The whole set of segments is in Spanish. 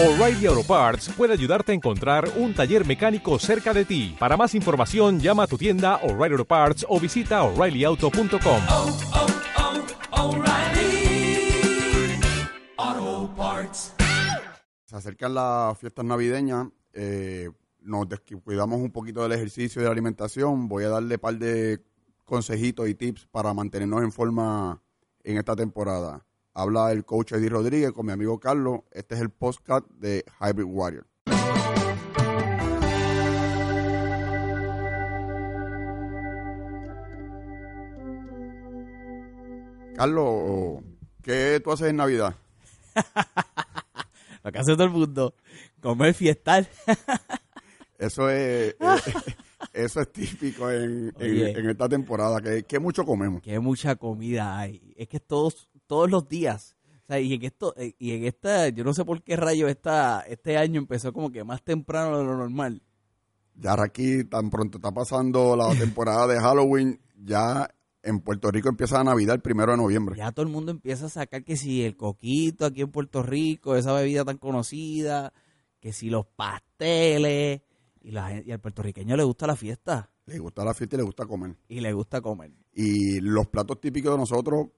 O'Reilly Auto Parts puede ayudarte a encontrar un taller mecánico cerca de ti. Para más información, llama a tu tienda O'Reilly Auto Parts o visita oreillyauto.com. oh, oh, Parts. Se acercan las fiestas navideñas, eh, nos descuidamos un poquito del ejercicio y de la alimentación. Voy a darle un par de consejitos y tips para mantenernos en forma en esta temporada. Habla el coach Eddie Rodríguez con mi amigo Carlos. Este es el podcast de Hybrid Warrior. Carlos, ¿qué tú haces en Navidad? Lo que hace todo el mundo, comer fiestal. Eso es, eh, eso es típico en, en- en esta temporada, que, que mucho comemos. que mucha comida hay. Es que todos, todos los días. O sea, y en esto, eh, y en esta, yo no sé por qué rayo esta, este año empezó como que más temprano de lo normal. Ya aquí tan pronto está pasando la temporada de Halloween, ya en Puerto Rico empieza la Navidad el primero de noviembre. Ya todo el mundo empieza a sacar que si el coquito aquí en Puerto Rico, esa bebida tan conocida, que si los pasteles, y, la, y al puertorriqueño le gusta la fiesta Le gusta la fiesta y le gusta comer. y le gusta comer. Y los platos típicos de nosotros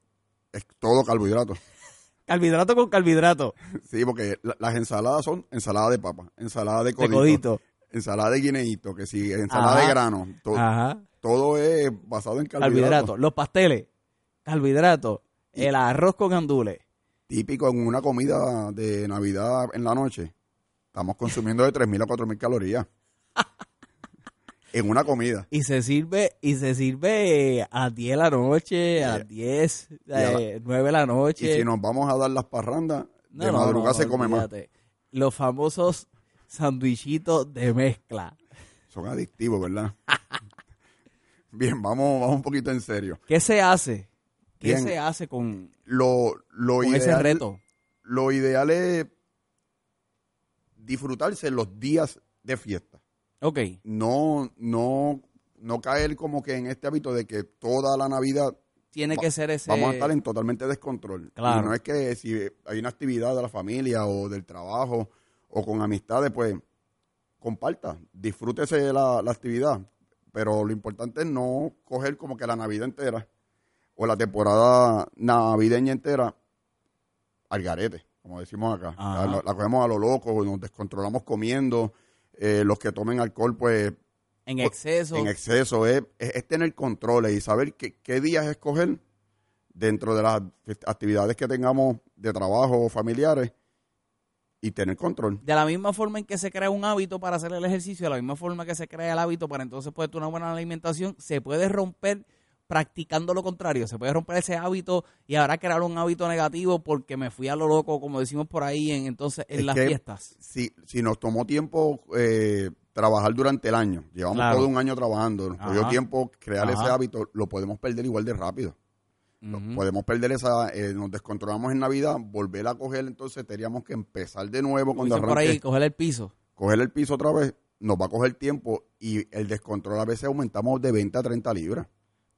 es todo carbohidratos. Carbohidrato con carbohidrato, Sí, porque la- las ensaladas son ensalada de papa, ensalada de codito, codito. ensalada de guineíto, que sí, ensalada Ajá. de grano. to- Ajá. todo es basado en Carbohidrato. carbohidratos. Los pasteles, carbohidrato, el arroz con gandules. típico en una comida de Navidad en la noche, estamos consumiendo de 3.000 a 4.000 calorías. En una comida. Y se sirve, y se sirve a las 10 de la noche, a las 10, y a la- eh, 9 de la noche. Y si nos vamos a dar las parrandas, No, de no, madrugada no, se come más. Los famosos sandwichitos de mezcla. Son adictivos, ¿verdad? Bien, vamos, vamos un poquito en serio. ¿Qué se hace? ¿Qué Bien. se hace con, Lo, lo, con ideal, ese reto? lo ideal es disfrutarse los días de fiesta. Ok, No, no, no caer como que en este hábito de que toda la Navidad tiene Va- que ser ese... vamos a estar en totalmente descontrol. Claro. Y no es que si hay una actividad de la familia o del trabajo o con amistades, pues comparta, disfrútese la, la actividad. Pero lo importante es no coger como que la Navidad entera o la temporada navideña entera al garete, como decimos acá. La, la cogemos a lo loco, nos descontrolamos comiendo. Eh, los que tomen alcohol, pues En exceso. en exceso, es, es- es tener controles y saber qué, qué días escoger dentro de las actividades que tengamos de trabajo o familiares y tener control. de la misma forma en que se crea un hábito para hacer el ejercicio, de la misma forma que se crea el hábito para entonces poder tener una buena alimentación, se puede romper practicando lo contrario. Se puede romper ese hábito y ahora crear un hábito negativo porque me fui a lo loco, como decimos por ahí, en, entonces en Es las fiestas. Si, si nos tomó tiempo eh, trabajar durante el año, llevamos Claro. todo un año trabajando, nos cogió tiempo crear Ajá. ese hábito, lo podemos perder igual de rápido. Podemos perder esa, eh, nos descontrolamos en Navidad, volver a coger, entonces tendríamos que empezar de nuevo cuando por ahí, coger el piso. coger el piso otra vez, nos va a coger tiempo y el descontrol a veces aumentamos de 20 a 30 libras.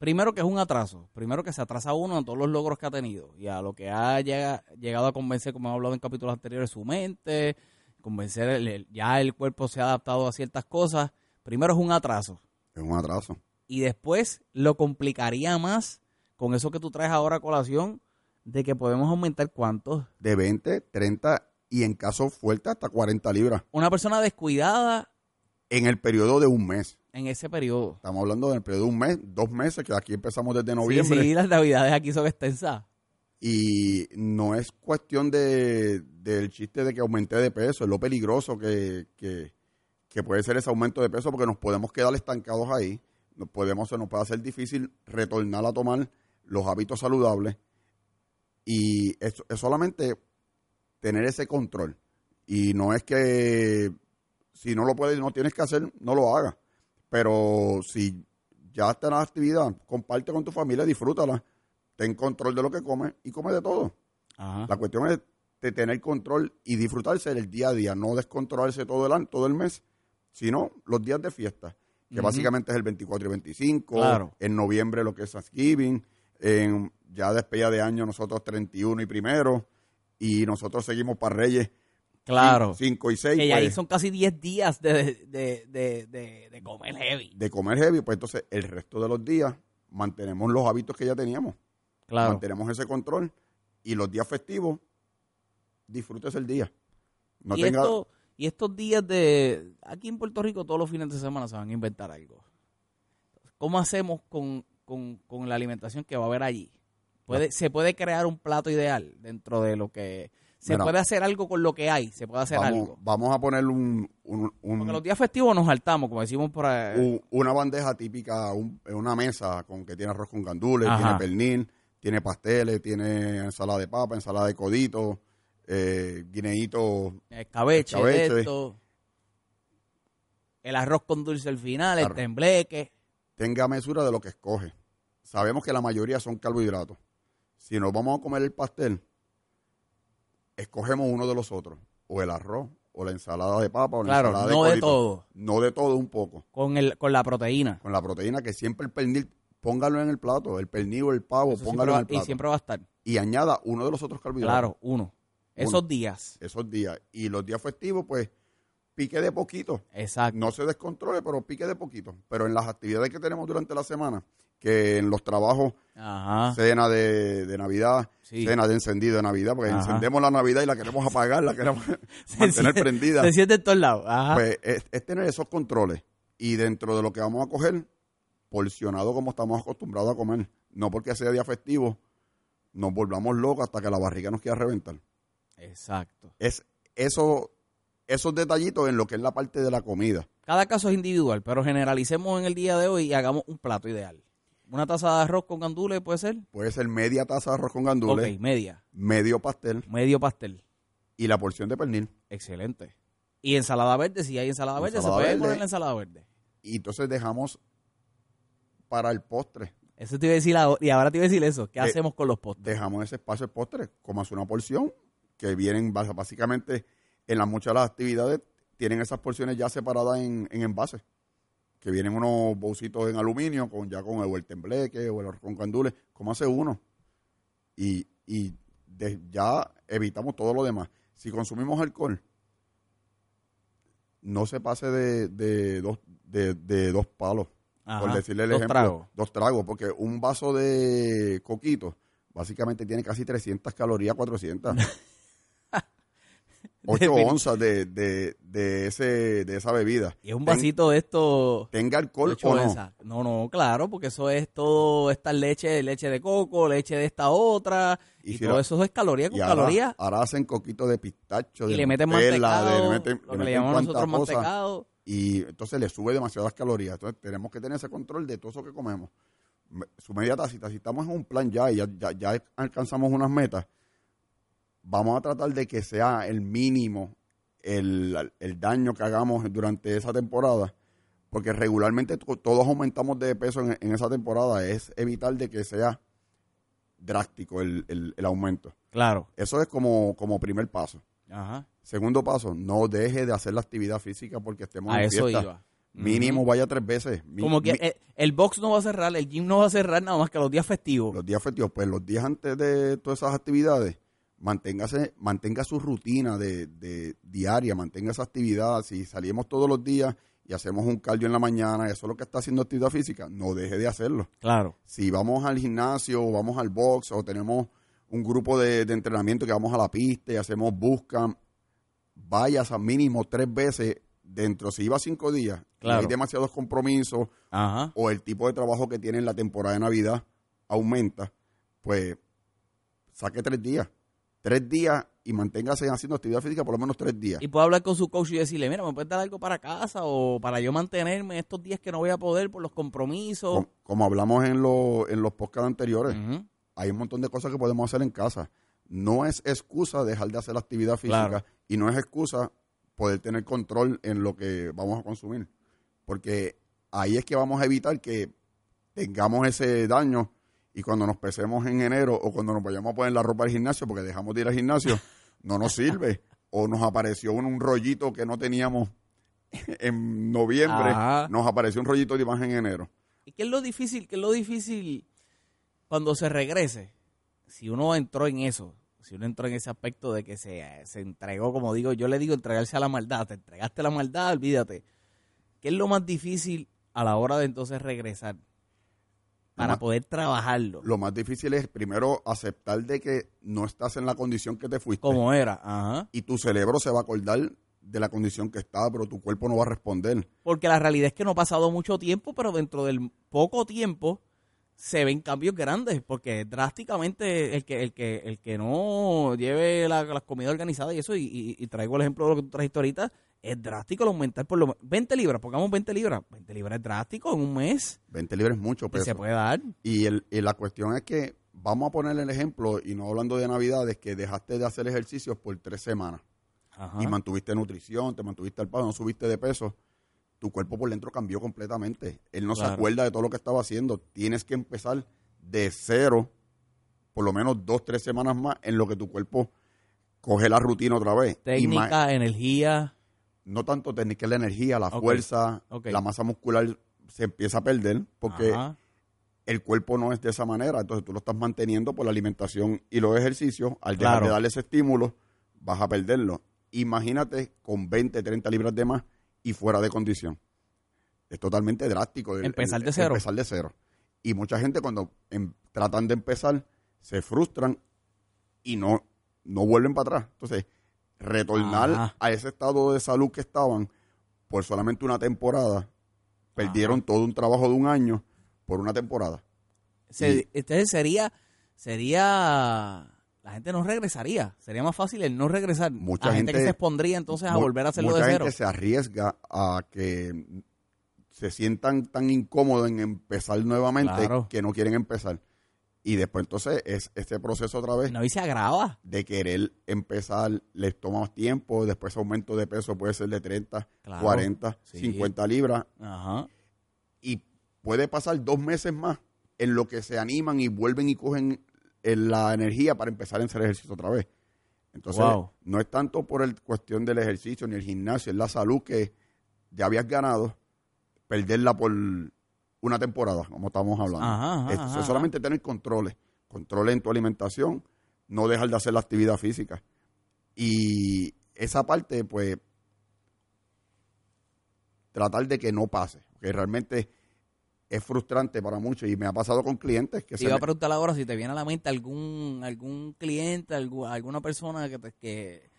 Primero que es un atraso, primero que se atrasa uno a todos los logros que ha tenido y a lo que ha llega- llegado a convencer, como hemos hablado en capítulos anteriores, su mente, convencer, el- ya el cuerpo se ha adaptado a ciertas cosas. Primero es un atraso Es un atraso. y después lo complicaría más con eso que tú traes ahora a colación de que podemos aumentar cuántos. De 20, 30 y en caso fuerte hasta 40 libras Una persona descuidada en el periodo de un mes. en ese periodo. Estamos hablando del periodo de un mes, dos meses, que aquí empezamos desde noviembre. Sí, sí, las navidades aquí son extensas. Y no es cuestión de, del chiste de que aumenté de peso, es lo peligroso que, que, que puede ser ese aumento de peso porque nos podemos quedar estancados ahí, nos podemos, se nos puede hacer difícil retornar a tomar los hábitos saludables y es, es solamente tener ese control. Y no es que si no lo puedes, no tienes que hacer, no lo hagas. Pero si ya está en la actividad, comparte con tu familia, disfrútala, ten control de lo que comes y come de todo. Ajá. La cuestión es de tener control y disfrutarse del día a día, no descontrolarse todo el año, todo el mes, sino los días de fiesta, que básicamente es el 24 y 25, Claro. en noviembre lo que es Thanksgiving, en ya despedida de año nosotros 31 y primero, y nosotros seguimos para Reyes Claro. 5 y 6, que ya ahí pues, son casi 10 días de, de, de, de, comer heavy. de comer heavy, pues entonces el resto de los días mantenemos los hábitos que ya teníamos. Claro. Mantenemos ese control y los días festivos, disfrútese el día. No y, tenga, esto- y estos días de... Aquí en Puerto Rico todos los fines de semana se van a inventar algo. ¿Cómo hacemos con, con, con la alimentación que va a haber allí? ¿Puede, ¿Se puede crear un plato ideal dentro de lo que... ¿Se Mira. puede hacer algo con lo que hay? ¿Se puede hacer vamos, algo? vamos a poner un, un- un- Porque los días festivos nos saltamos, como decimos por ahí. un- una bandeja típica, un- una mesa con que tiene arroz con gandules, Ajá. tiene pernil, tiene pasteles, tiene ensalada de papa, ensalada de codito, eh, guineíto escabeche, esto. El arroz con dulce al final, el Claro. tembleque. tenga mesura de lo que escoge. Sabemos que la mayoría son carbohidratos. Si nos vamos a comer el pastel, escogemos uno de los otros, o el arroz, o la ensalada de papa, o la Claro, ensalada no de todo. No de todo un poco. Con, el, con la proteína. Con la proteína que siempre el pernil, póngalo en el plato, el pernil o el pavo, Eso póngalo en el plato. y siempre va a estar. Y añada uno de los otros carbohidratos. Claro, uno. Esos días. Esos días. Y los días festivos, pues, pique de poquito. Exacto. no se descontrole, pero pique de poquito. Pero en las actividades que tenemos durante la semana, que en los trabajos, Ajá. cena de, de Navidad, Sí. cena de encendido de Navidad, porque Ajá. encendemos la Navidad y la queremos apagar, la queremos mantener siente- prendida. Se siente en todos lados. Ajá. Pues es, es tener esos controles. Y dentro de lo que vamos a coger, porcionado como estamos acostumbrados a comer. No porque sea día festivo, nos volvamos locos hasta que la barriga nos quiera reventar. Exacto. Es eso, esos detallitos en lo que es la parte de la comida. Cada caso es individual, pero generalicemos en el día de hoy y hagamos un plato ideal. Una taza de arroz con gandules puede ser. Puede ser media taza de arroz con gandules, Ok, media. medio pastel Medio pastel. y la porción de pernil. Excelente. Y ensalada verde, si hay ensalada verde, Ensalada se puede verde. poner la ensalada verde. Y entonces dejamos para el postre. Eso te iba a decir ahora, y ahora te iba a decir eso. ¿Qué Eh, hacemos con los postres? Dejamos ese espacio de postre, como hace una porción, que vienen básicamente en las muchas de las actividades, tienen esas porciones ya separadas en, en envases. Que vienen unos bolsitos en aluminio, con ya con el, el tembleque o el con gandules, como hace uno. Y, y de- ya evitamos todo lo demás. Si consumimos alcohol, no se pase de, de dos, de, de dos palos, por decirle el dos ejemplo. tragos. Dos tragos, porque un vaso de coquito básicamente tiene casi 300 calorías, 400. 8 Defin- onzas de, de, de, ese, de esa bebida. Y es un Ten- vasito de esto. tenga alcohol o no. No, no, claro, porque eso es todo, esta leche, leche de coco, leche de esta otra, Y y, si todo eso es caloría con ahora, caloría. ahora hacen coquito de pistacho, de Y le meten Nutella, mantecado, de- le meten- lo que le le llamamos nosotros cosa, mantecado. y entonces le sube demasiadas calorías. Entonces tenemos que tener ese control de todo eso que comemos. Me- Su media tacita, si estamos en un plan ya y ya, ya, ya alcanzamos unas metas, vamos a tratar de que sea el mínimo el, el daño que hagamos durante esa temporada, porque regularmente to- todos aumentamos de peso en, en esa temporada, es evitar de que sea drástico el, el- el aumento. Claro. Eso es como, como primer paso. Ajá. Segundo paso, no deje de hacer la actividad física porque estemos A en eso fiesta. iba. Mínimo vaya tres veces. Mi- Como que mi- el, el box no va a cerrar, el gym no va a cerrar nada más que los días festivos. los días festivos, pues los días antes de todas esas actividades, manténgase, mantenga su rutina de, de diaria, mantenga esa actividad. Si salimos todos los días y hacemos un cardio en la mañana, eso es lo que está haciendo actividad física, no deje de hacerlo. Claro. Si vamos al gimnasio o vamos al box o tenemos un grupo de, de entrenamiento que vamos a la pista y hacemos busca, vayas a mínimo tres veces dentro. Si iba cinco días Claro. hay demasiados compromisos Ajá. o el tipo de trabajo que tiene en la temporada de Navidad aumenta, pues saque tres días. Tres días y manténgase haciendo actividad física por lo menos tres días. Y puedo hablar con su coach y decirle, mira, ¿me puedes dar algo para casa o para yo mantenerme estos días que no voy a poder por los compromisos? Com- Como, hablamos en, los en los podcasts anteriores, hay un montón de cosas que podemos hacer en casa. No es excusa dejar de hacer la actividad física Claro. y no es excusa poder tener control en lo que vamos a consumir. Porque ahí es que vamos a evitar que tengamos ese daño y cuando nos pesemos en enero o cuando nos vayamos a poner la ropa al gimnasio porque dejamos de ir al gimnasio, no nos sirve. O nos apareció un, un rollito que no teníamos en noviembre, Ajá. nos apareció un rollito de imagen en enero. ¿Y qué es lo difícil? ¿Qué es lo difícil cuando se regrese? Si uno entró en eso, si uno entró en ese aspecto de que se, se entregó, como digo, yo le digo entregarse a la maldad, te entregaste a la maldad, olvídate. ¿Qué es lo más difícil a la hora de entonces regresar? Para más- poder trabajarlo. Lo más difícil es primero aceptar de que no estás en la condición que te fuiste. Como era, ajá. Y tu cerebro se va a acordar de la condición que estaba, pero tu cuerpo no va a responder. Porque la realidad es que no ha pasado mucho tiempo, pero dentro del poco tiempo se ven cambios grandes, porque drásticamente el que el que el que no lleve la, las comidas organizadas y eso, y, y- y traigo el ejemplo de lo que tú trajiste ahorita, es drástico el aumentar por lo menos 20 libras, pongamos 20 libras, 20 libras es drástico en un mes, 20 libras es mucho y peso. se puede dar. Y, el, y la cuestión es que vamos a poner el ejemplo, y no hablando de Navidades, que dejaste de hacer ejercicios por tres semanas Ajá. y mantuviste nutrición, te mantuviste al paso, no subiste de peso. Tu cuerpo por dentro cambió completamente. Él no se acuerda de todo lo que estaba haciendo. Tienes que empezar de cero, por lo menos dos, tres semanas más, en lo que tu cuerpo coge la rutina otra vez. Y Técnica, energía, no tanto técnica, la energía, la fuerza, la masa muscular se empieza a perder porque Ajá. el cuerpo no es de esa manera. Entonces tú lo estás manteniendo por la alimentación y los ejercicios. Al dejar Claro. de darle ese estímulo, vas a perderlo. Imagínate con 20, 30 libras de más y fuera de condición. Es totalmente drástico. el- Empezar el- de cero. Empezar de cero. Y mucha gente cuando em- tratan de empezar se frustran y no, no vuelven para atrás. Entonces, retornar Ajá. a ese estado de salud que estaban por solamente una temporada, perdieron todo un trabajo de un año por una temporada. Se- Y- entonces sería, sería, la gente no regresaría. Sería más fácil el no regresar. Mucha la gente, que gente- se expondría entonces a volver a hacerlo mucha de cero. gente se arriesga a que se sientan tan incómodos en empezar nuevamente Claro. que no quieren empezar. Y después entonces es este proceso otra vez No, y se agrava. de querer empezar, les toma más tiempo, después aumento de peso puede ser de 30, Claro. 40, Sí. 50 libras Ajá. y puede pasar dos meses más en lo que se animan y vuelven y cogen eh, la energía para empezar a hacer ejercicio otra vez. Entonces, Wow. no es tanto por el cuestión del ejercicio ni el gimnasio, es la salud que ya habías ganado, perderla por una temporada, como estamos hablando. Ajá, ajá, es, ajá, es solamente tener controles, controles en tu alimentación, no dejar de hacer la actividad física. Y esa parte, pues, tratar de que no pase, que realmente es frustrante para muchos y me ha pasado con clientes que Te se iba a preguntar ahora si te viene a la mente algún algún cliente, algu- alguna persona que te, que,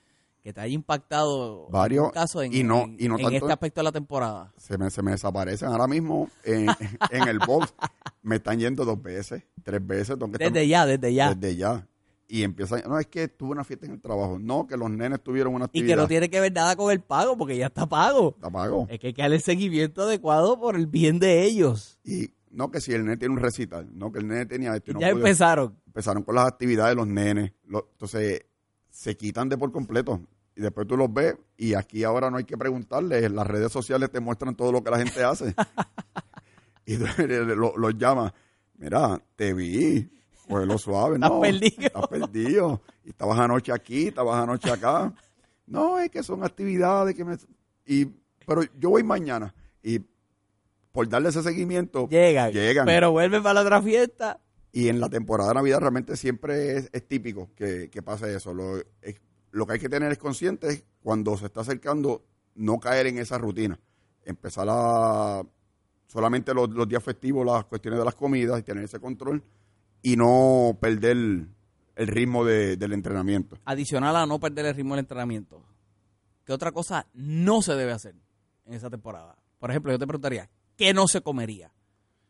que te haya impactado Varios, algún caso en, y no- en- y no en tanto- este aspecto de la temporada. se me, se me desaparecen ahora mismo en, en el box. Me están yendo dos veces, tres veces. tengo que estar- Desde ya, desde ya. Desde ya. Y empiezan, no, es que tuve una fiesta en el trabajo. No, que los nenes tuvieron una Y actividad. que no tiene que ver nada con el pago, porque ya está pago. Está pago. Es que hay que darle seguimiento adecuado por el bien de ellos. Y no que si el nene tiene un recital, no que el nene tenía esto. y no ya empezaron. Empezaron con las actividades de los nenes. Lo- entonces, se quitan de por completo. Y después tú los ves y aquí ahora no hay que preguntarles. Las redes sociales te muestran todo lo que la gente hace. y tú lo- los llamas. Mira, te vi. Lo suave, Estás no. perdido. Estás perdido. Y estabas anoche aquí, estabas anoche acá. No, es que son actividades que me... Y, pero yo voy mañana. Y por darle ese seguimiento, Llegan. llegan. Pero vuelven para la otra fiesta. Y en la temporada de Navidad realmente siempre es, es típico que, que pase eso. Lo, es- lo que hay que tener es consciente es cuando se está acercando no caer en esa rutina. Empezar a solamente los, los días festivos, las cuestiones de las comidas y tener ese control y no perder el ritmo de- del entrenamiento. Adicional a no perder el ritmo del entrenamiento. ¿Qué otra cosa no se debe hacer en esa temporada? Por ejemplo, yo te preguntaría, ¿qué no se comería?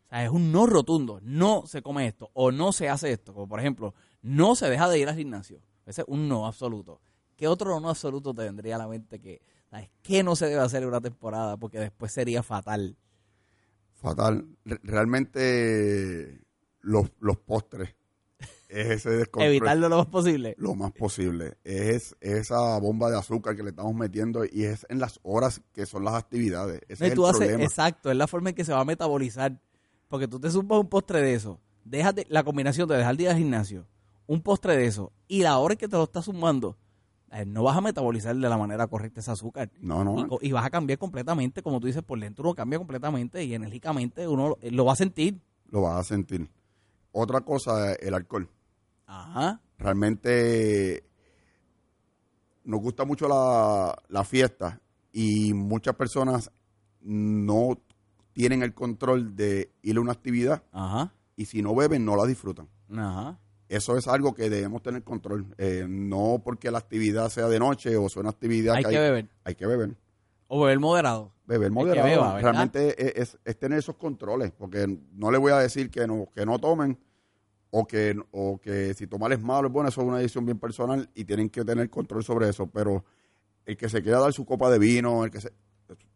O sea, es un no rotundo. No se come esto o no se hace esto. Como por ejemplo, no se deja de ir al gimnasio. Ese es un no absoluto. ¿Qué otro no absoluto te vendría a la mente que, ¿sabes? ¿Qué no se debe hacer en una temporada? Porque después sería fatal. Fatal. Re- realmente los, los postres es ese descontrol. Evitarlo lo más posible. lo más posible. Es esa bomba de azúcar que le estamos metiendo y es en las horas que son las actividades. Ese No, y es tú el haces- problema. exacto, es la forma en que se va a metabolizar. Porque tú te sumas un postre de eso, déjate la combinación de dejar el día del gimnasio, un postre de eso, y la hora en que te lo estás sumando, eh, no vas a metabolizar de la manera correcta ese azúcar. No, no. Y, vas a cambiar completamente, como tú dices, por dentro uno cambia completamente y enérgicamente uno lo- lo va a sentir. Lo vas a sentir. Otra cosa, el alcohol. Ajá. realmente nos gusta mucho la, la fiesta y muchas personas no tienen el control de ir a una actividad Ajá. y si no beben no la disfrutan. Ajá. Eso es algo que debemos tener control. Eh, no porque la actividad sea de noche o sea una actividad Hay que beber. Hay que beber. O beber moderado. Beber moderado. Realmente es, es- es tener esos controles, porque no le voy a decir que no, que no tomen o que, o que si tomar es malo, bueno, eso es una decisión bien personal y tienen que tener control sobre eso, pero el que se quiera dar su copa de vino, el que se,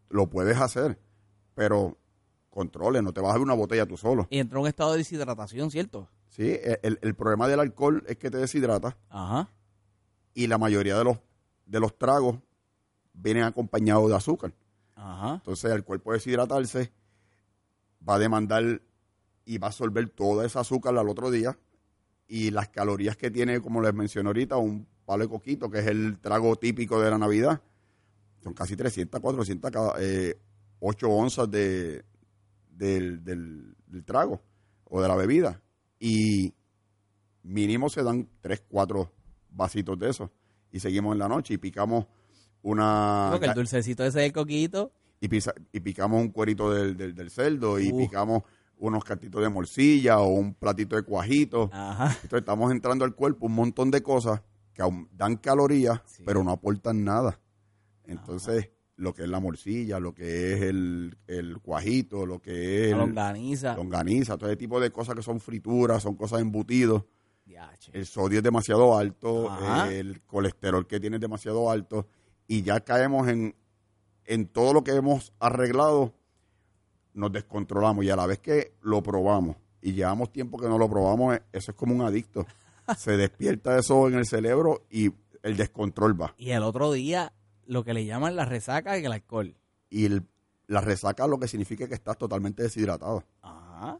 lo puedes hacer, pero controle, no te vas a dar una botella tú solo. Y entró en un estado de deshidratación, ¿cierto? ¿sí? El, el problema del alcohol es que te deshidrata Ajá. y la mayoría de los, de los tragos vienen acompañados de azúcar. Ajá. Entonces, al cuerpo deshidratarse, va a demandar y va a absorber toda esa azúcar al otro día. Y las calorías que tiene, como les mencioné ahorita, un palo de coquito, que es el trago típico de la Navidad, son casi 300, 400, cada, eh, 8 onzas de, del, del- del trago o de la bebida. Y mínimo se dan 3, 4 vasitos de eso. Y seguimos en la noche y picamos una... Porque el dulcecito ese del coquito. y, pisa- y picamos un cuerito del, del, del cerdo y Uh. picamos unos cantitos de morcilla o un platito de cuajito. Ajá. Entonces estamos entrando al cuerpo un montón de cosas que dan calorías, Sí. pero no aportan nada. Entonces, lo que es la morcilla, lo que es el, el cuajito, lo que es La longaniza. longaniza, todo ese tipo de cosas que son frituras, son cosas embutidos. El sodio es demasiado alto, Ajá. el colesterol que tiene es demasiado alto y ya caemos en, en todo lo que hemos arreglado, nos descontrolamos y a la vez que lo probamos y llevamos tiempo que no lo probamos, eh, eso es como un adicto. Se despierta eso en el cerebro y el descontrol va. Y el otro día, lo que le llaman la resaca y el alcohol. Y el- la resaca lo que significa que estás totalmente deshidratado. Ajá.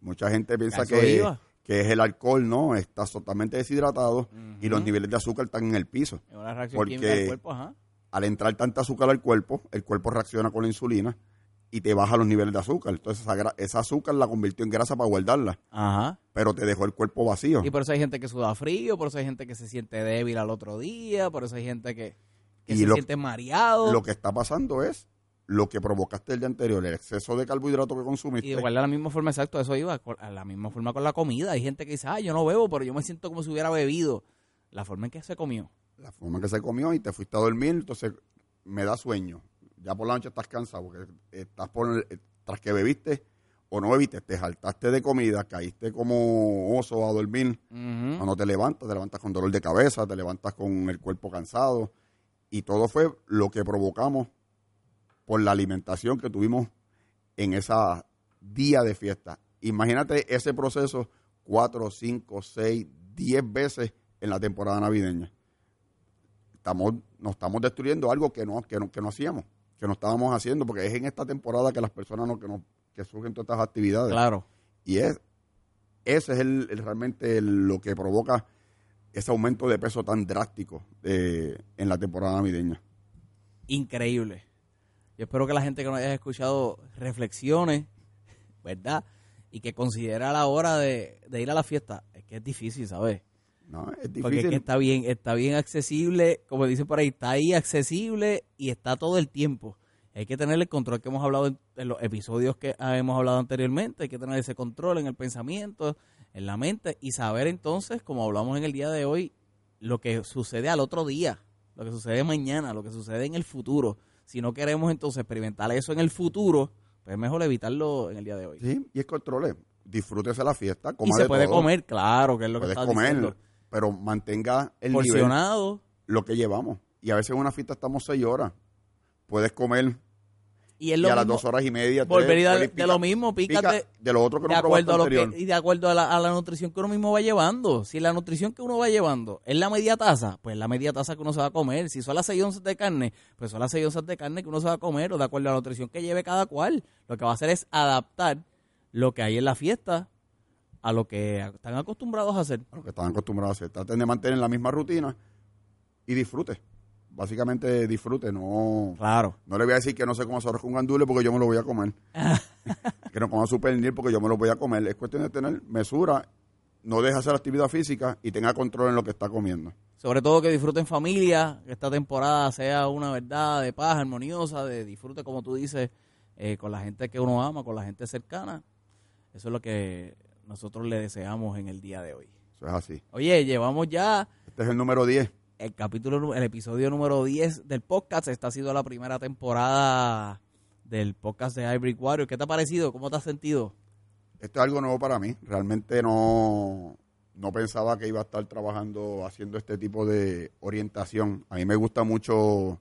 Mucha gente piensa que, que es el alcohol, no, estás totalmente deshidratado y los niveles de azúcar están en el piso. Es una reacción Porque- química del cuerpo, ajá. Al entrar tanta azúcar al cuerpo, el cuerpo reacciona con la insulina y te baja los niveles de azúcar. Entonces esa, esa azúcar la convirtió en grasa para guardarla, Ajá. pero te dejó el cuerpo vacío. Y por eso hay gente que suda frío, por eso hay gente que se siente débil al otro día, por eso hay gente que, que Y se lo- siente mareado. Lo que está pasando es lo que provocaste el día anterior, el exceso de carbohidrato que consumiste. Y igual de la misma forma, exacto, eso iba, a la misma forma con la comida. Hay gente que dice, ah, yo no bebo, pero yo me siento como si hubiera bebido. La forma en que se comió. La forma que se comió y te fuiste a dormir, entonces me da sueño. Ya por la noche estás cansado porque estás por eh, tras que bebiste o no bebiste, te saltaste de comida, caíste como oso a dormir. Ujú. Cuando te levantas, te levantas con dolor de cabeza, te levantas con el cuerpo cansado. Y todo fue lo que provocamos por la alimentación que tuvimos en esa día de fiesta. Imagínate ese proceso cuatro, cinco, seis, diez veces en la temporada navideña. Estamos, nos estamos destruyendo algo que no, que no, que no hacíamos, que no estábamos haciendo, porque es en esta temporada que las personas no, que, no, que surgen todas estas actividades. Claro. Y es, ese es el, el- realmente el- lo que provoca ese aumento de peso tan drástico eh, en la temporada navideña. Increíble. Yo espero que la gente que nos haya escuchado reflexione, ¿verdad? Y que considere a la hora de, de ir a la fiesta. Es que es difícil, ¿sabes? No, es Porque es difícil. que está bien, está bien accesible, como dicen por ahí, está ahí accesible y está todo el tiempo. Hay que tener el control que hemos hablado en, en los episodios que ah, hemos hablado anteriormente, hay que tener ese control en el pensamiento, en la mente y saber entonces, como hablamos en el día de hoy, lo que sucede al otro día, lo que sucede mañana, lo que sucede en el futuro. Si no queremos entonces experimentar eso en el futuro, pues es mejor evitarlo en el día de hoy. Sí, y es controle. Disfrútese la fiesta, y coma se de puede todo. comer, claro, que es lo que Puedes estás comer, diciendo. Pero mantenga el nivel, Porcionado. lo que llevamos. Y a veces en una fiesta estamos seis horas. Puedes comer Y es y lo a las dos horas y media. volver y dar puedes de lo mismo, pícate de lo otro que de no acuerdo a lo que, y de acuerdo a la, a la nutrición que uno mismo va llevando. Si la nutrición que uno va llevando es la media taza, pues la media taza que uno se va a comer. Si son las 6 onzas de carne, pues son las 6 onzas de carne que uno se va a comer, o de acuerdo a la nutrición que lleve cada cual. Lo que va a hacer es adaptar lo que hay en la fiesta a lo que están acostumbrados a hacer. lo que están acostumbrados a hacer. Traten de mantener la misma rutina y disfrute. Básicamente disfrute, no, Claro. no le voy a decir que no se coma arroz con gandules porque yo me lo voy a comer. que no coma su pernil porque yo me lo voy a comer. Es cuestión de tener mesura no deje hacer actividad física y tenga control en lo que está comiendo. Sobre todo que disfruten familia, que esta temporada sea una verdad de paz, armoniosa, de disfrute, como tú dices, eh, con la gente que uno ama, con la gente cercana. Eso es lo que nosotros le deseamos en el día de hoy. Eso es así. Oye, llevamos ya Este es el número 10. el capítulo, el episodio número 10 del podcast. Esta ha sido la primera temporada del podcast de Hybrid Warrior. ¿Qué te ha parecido? ¿Cómo te has sentido? Esto es algo nuevo para mí. Realmente no, no pensaba que iba a estar trabajando haciendo este tipo de orientación. A mí me gusta mucho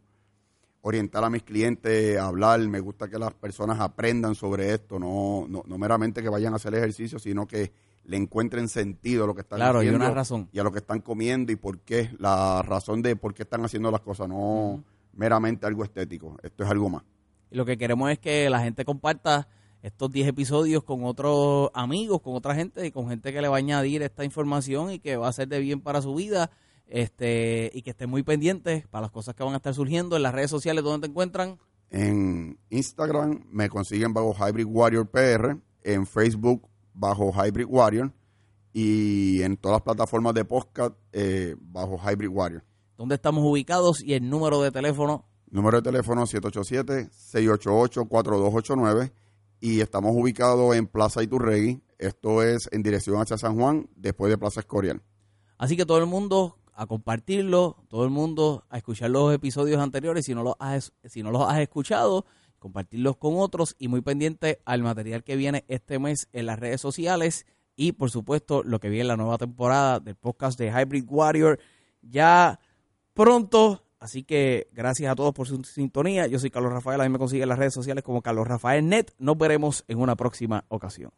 orientar a mis clientes, hablar. Me gusta que las personas aprendan sobre esto. No, no, no meramente que vayan a hacer ejercicio, sino que le encuentren sentido a lo que están Claro, y haciendo. una razón. Y a lo que están comiendo y por qué. La razón de por qué están haciendo las cosas. No meramente algo estético. Esto es algo más. Y lo que queremos es que la gente comparta estos 10 episodios con otros amigos, con otra gente y con gente que le va a añadir esta información y que va a ser de bien para su vida. Este, y que estén muy pendientes para las cosas que van a estar surgiendo en las redes sociales donde te encuentran. En Instagram me consiguen bajo Hybrid Warrior PR, en Facebook bajo Hybrid Warrior y en todas las plataformas de podcast eh, bajo Hybrid Warrior. dónde estamos ubicados y el número de teléfono. Número de teléfono 787-688-4289 y estamos ubicados en Plaza Iturregui. Esto es en dirección hacia San Juan, después de Plaza Escorial. Así que todo el mundo a compartirlo, todo el mundo a escuchar los episodios anteriores, si no los has, si no los has escuchado, compartirlos con otros y muy pendiente al material que viene este mes en las redes sociales y por supuesto lo que viene en la nueva temporada del podcast de Hybrid Warrior ya pronto. Así que gracias a todos por su sintonía. Yo soy Carlos Rafael, a mí me consigue en las redes sociales como Carlos Rafael Net. Nos veremos en una próxima ocasión.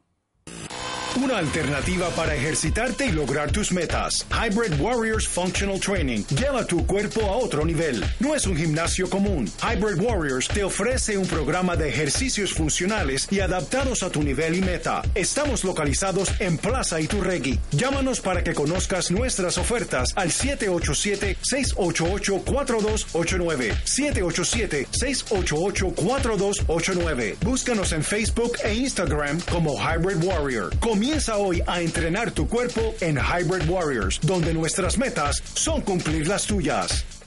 Una alternativa para ejercitarte y lograr tus metas. Hybrid Warriors Functional Training lleva tu cuerpo a otro nivel. No es un gimnasio común. Hybrid Warriors te ofrece un programa de ejercicios funcionales y adaptados a tu nivel y meta. Estamos localizados en Plaza Iturregui. Llámanos para que conozcas nuestras ofertas al 787-688-4289. 787-688-4289. Búscanos en Facebook e Instagram como Hybrid Warrior. Comienza hoy a entrenar tu cuerpo en Hybrid Warriors, donde nuestras metas son cumplir las tuyas.